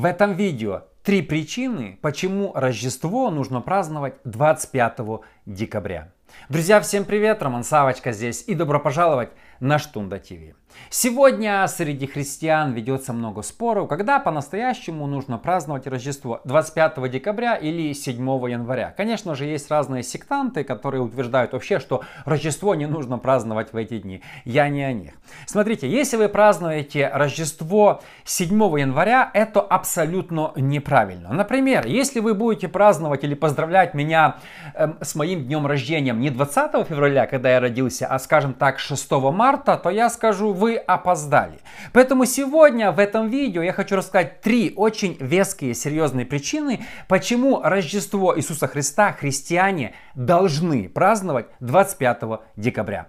В этом видео три причины, почему Рождество нужно праздновать 25 декабря. Друзья, всем привет! Роман Савочка здесь и добро пожаловать на Штунда ТВ. Сегодня среди христиан ведется много споров, когда по-настоящему нужно праздновать Рождество 25 декабря или 7 января. Конечно же, есть разные сектанты, которые утверждают вообще, что Рождество не нужно праздновать в эти дни. Я не о них. Смотрите, если вы празднуете Рождество 7 января, это абсолютно неправильно. Например, если вы будете праздновать или поздравлять меня э, с моим днем рождения не 20 февраля, когда я родился, а скажем так 6 марта, то я скажу, вы опоздали. Поэтому сегодня в этом видео я хочу рассказать три очень веские, серьезные причины, почему Рождество Иисуса Христа христиане должны праздновать 25 декабря.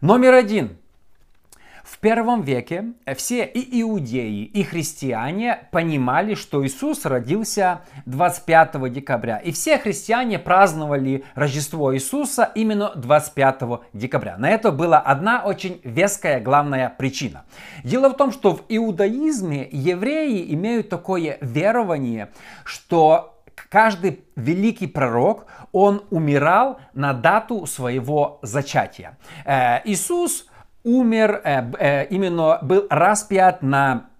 Номер один. В первом веке все и иудеи, и христиане понимали, что Иисус родился 25 декабря. И все христиане праздновали Рождество Иисуса именно 25 декабря. На это была одна очень веская главная причина. Дело в том, что в иудаизме евреи имеют такое верование, что каждый великий пророк, он умирал на дату своего зачатия. Э, Иисус умер, э, э, именно был распят на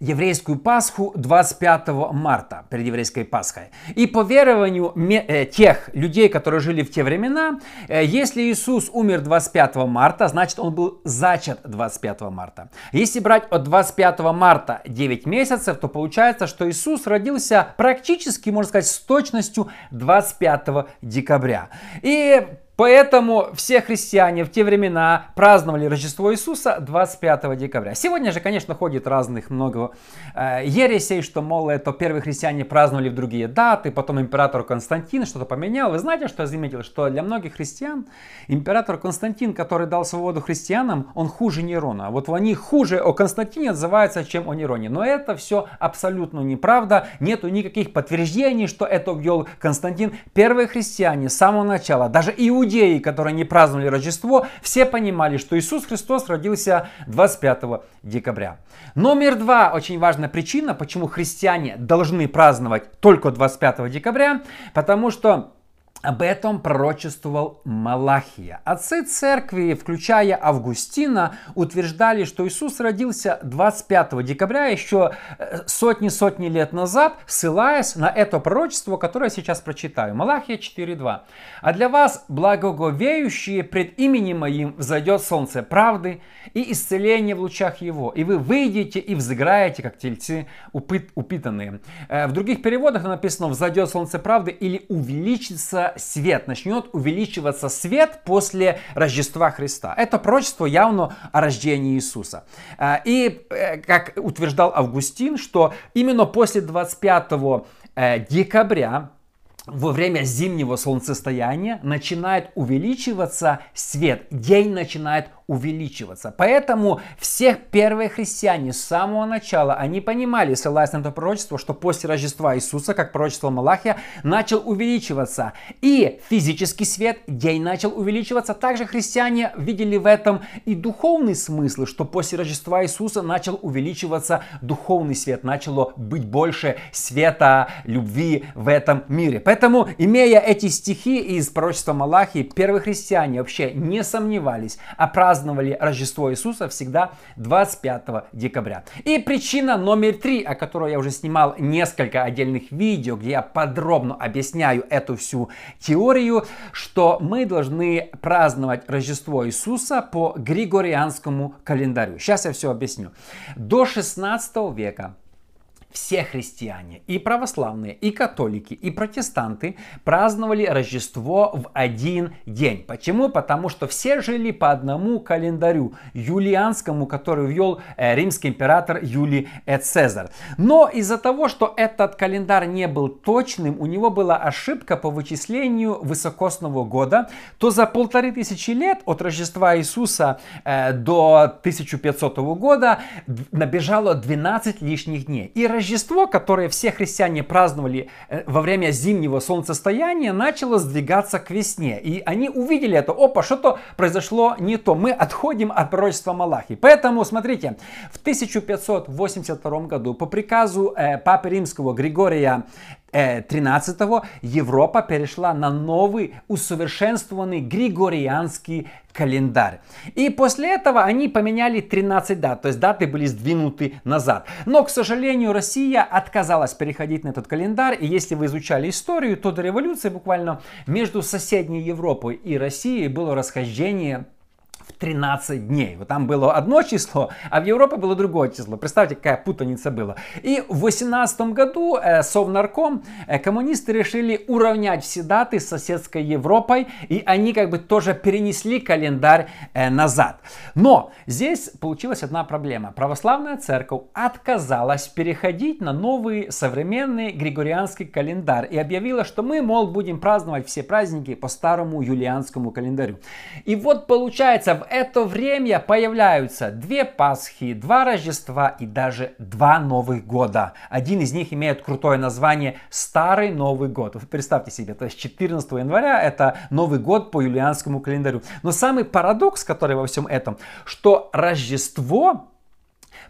еврейскую Пасху 25 марта, перед еврейской Пасхой. И по верованию э, тех людей, которые жили в те времена, если Иисус умер 25 марта, значит он был зачат 25 марта. Если брать от 25 марта 9 месяцев, то получается, что Иисус родился практически, можно сказать, с точностью 25 декабря. И Поэтому все христиане в те времена праздновали Рождество Иисуса 25 декабря. Сегодня же, конечно, ходит разных много э, ересей, что, мол, это первые христиане праздновали в другие даты, потом император Константин что-то поменял. Вы знаете, что я заметил? Что для многих христиан император Константин, который дал свободу христианам, он хуже Нерона. Вот они хуже о Константине отзываются, чем о Нероне. Но это все абсолютно неправда. Нету никаких подтверждений, что это ввел Константин. Первые христиане с самого начала, даже иудеи, иудеи, которые не праздновали Рождество, все понимали, что Иисус Христос родился 25 декабря. Номер два, очень важная причина, почему христиане должны праздновать только 25 декабря, потому что об этом пророчествовал Малахия. Отцы церкви, включая Августина, утверждали, что Иисус родился 25 декабря еще сотни-сотни лет назад, ссылаясь на это пророчество, которое я сейчас прочитаю. Малахия 4.2. «А для вас, благоговеющие, пред именем моим взойдет солнце правды и исцеление в лучах его, и вы выйдете и взыграете, как тельцы упит, упитанные». Э, в других переводах написано «взойдет солнце правды» или «увеличится свет, начнет увеличиваться свет после Рождества Христа. Это пророчество явно о рождении Иисуса. А, и, э, как утверждал Августин, что именно после 25 э, декабря во время зимнего солнцестояния начинает увеличиваться свет, день начинает увеличиваться. Поэтому все первые христиане с самого начала, они понимали, ссылаясь на это пророчество, что после Рождества Иисуса, как пророчество Малахия, начал увеличиваться. И физический свет, день начал увеличиваться. Также христиане видели в этом и духовный смысл, что после Рождества Иисуса начал увеличиваться духовный свет, начало быть больше света, любви в этом мире. Поэтому, имея эти стихи из пророчества Малахии, первые христиане вообще не сомневались, а праздновали Рождество Иисуса всегда 25 декабря. И причина номер три, о которой я уже снимал несколько отдельных видео, где я подробно объясняю эту всю теорию, что мы должны праздновать Рождество Иисуса по Григорианскому календарю. Сейчас я все объясню. До 16 века все христиане, и православные, и католики, и протестанты праздновали Рождество в один день. Почему? Потому что все жили по одному календарю, юлианскому, который ввел э, римский император Юлий Цезарь. Но из-за того, что этот календарь не был точным, у него была ошибка по вычислению высокосного года, то за полторы тысячи лет от Рождества Иисуса э, до 1500 года набежало 12 лишних дней. И Рождество, которое все христиане праздновали э, во время зимнего солнцестояния, начало сдвигаться к весне. И они увидели это, опа, что-то произошло не то. Мы отходим от пророчества Малахи. Поэтому, смотрите, в 1582 году по приказу э, Папы Римского Григория 13-го Европа перешла на новый усовершенствованный григорианский календарь. И после этого они поменяли 13 дат, то есть даты были сдвинуты назад. Но, к сожалению, Россия отказалась переходить на этот календарь. И если вы изучали историю, то до революции буквально между соседней Европой и Россией было расхождение 13 дней. Вот там было одно число, а в Европе было другое число. Представьте, какая путаница была. И в 18 году э, Совнарком э, коммунисты решили уравнять все даты с соседской Европой, и они как бы тоже перенесли календарь э, назад. Но здесь получилась одна проблема. Православная церковь отказалась переходить на новый современный григорианский календарь и объявила, что мы, мол, будем праздновать все праздники по старому юлианскому календарю. И вот получается, в это время появляются две Пасхи, два Рождества и даже два Новых года. Один из них имеет крутое название Старый Новый год. Вы представьте себе, то есть 14 января это Новый год по юлианскому календарю. Но самый парадокс, который во всем этом, что Рождество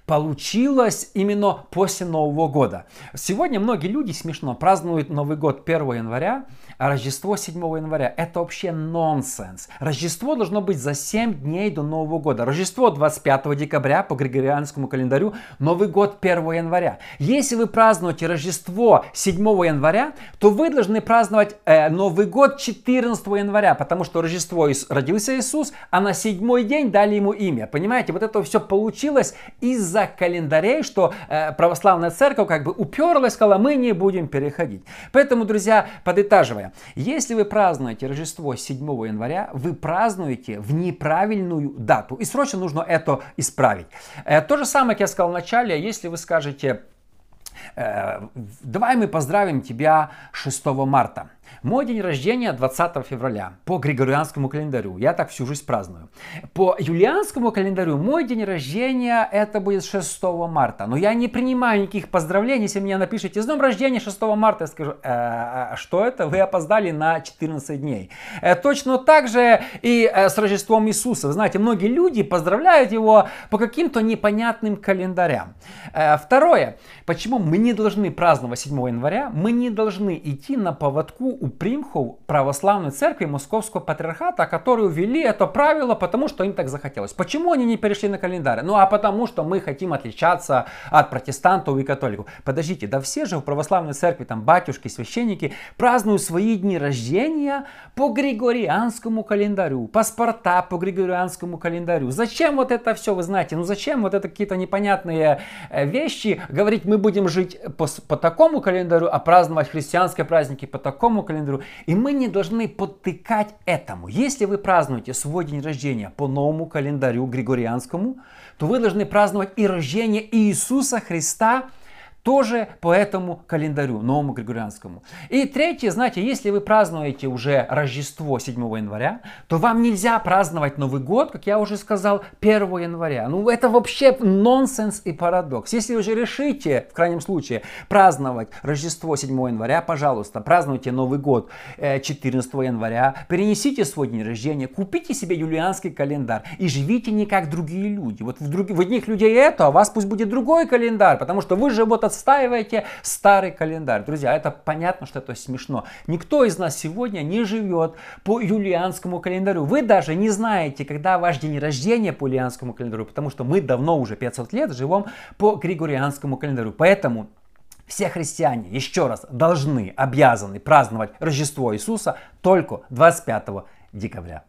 получилось именно после Нового года. Сегодня многие люди смешно празднуют Новый год 1 января, а Рождество 7 января. Это вообще нонсенс. Рождество должно быть за 7 дней до Нового года. Рождество 25 декабря по григорианскому календарю, Новый год 1 января. Если вы празднуете Рождество 7 января, то вы должны праздновать э, Новый год 14 января, потому что Рождество родился Иисус, а на седьмой день дали ему имя. Понимаете, вот это все получилось из-за календарей, что э, православная церковь как бы уперлась, сказала, мы не будем переходить. Поэтому, друзья, подытаживая, если вы празднуете Рождество 7 января, вы празднуете в неправильную дату. И срочно нужно это исправить. Э, то же самое, как я сказал в начале, если вы скажете, э, давай мы поздравим тебя 6 марта. Мой день рождения 20 февраля по григорианскому календарю. Я так всю жизнь праздную. По юлианскому календарю мой день рождения это будет 6 марта. Но я не принимаю никаких поздравлений. Если мне напишите с днем рождения 6 марта, я скажу, э, что это? Вы опоздали на 14 дней. Э, точно так же и э, с Рождеством Иисуса. Вы знаете, многие люди поздравляют его по каким-то непонятным календарям. Э, второе. Почему мы не должны праздновать 7 января? Мы не должны идти на поводку у примхов православной церкви Московского патриархата, которые ввели это правило, потому что им так захотелось. Почему они не перешли на календарь? Ну а потому что мы хотим отличаться от протестантов и католиков. Подождите, да все же в православной церкви, там батюшки, священники празднуют свои дни рождения по григорианскому календарю, паспорта по григорианскому календарю. Зачем вот это все, вы знаете, ну зачем вот это какие-то непонятные э, вещи, говорить мы будем жить по, по такому календарю, а праздновать христианские праздники по такому календарю, календарю. И мы не должны подтыкать этому. Если вы празднуете свой день рождения по новому календарю григорианскому, то вы должны праздновать и рождение Иисуса Христа – тоже по этому календарю, новому григорианскому. И третье, знаете, если вы празднуете уже Рождество 7 января, то вам нельзя праздновать Новый год, как я уже сказал, 1 января. Ну это вообще нонсенс и парадокс. Если вы же решите, в крайнем случае, праздновать Рождество 7 января, пожалуйста, празднуйте Новый год 14 э, января, перенесите свой день рождения, купите себе юлианский календарь и живите не как другие люди. Вот в, друг... в одних людей это, а у вас пусть будет другой календарь, потому что вы же вот отстаиваете старый календарь. Друзья, это понятно, что это смешно. Никто из нас сегодня не живет по юлианскому календарю. Вы даже не знаете, когда ваш день рождения по юлианскому календарю, потому что мы давно уже 500 лет живем по григорианскому календарю. Поэтому все христиане, еще раз, должны, обязаны праздновать Рождество Иисуса только 25 декабря.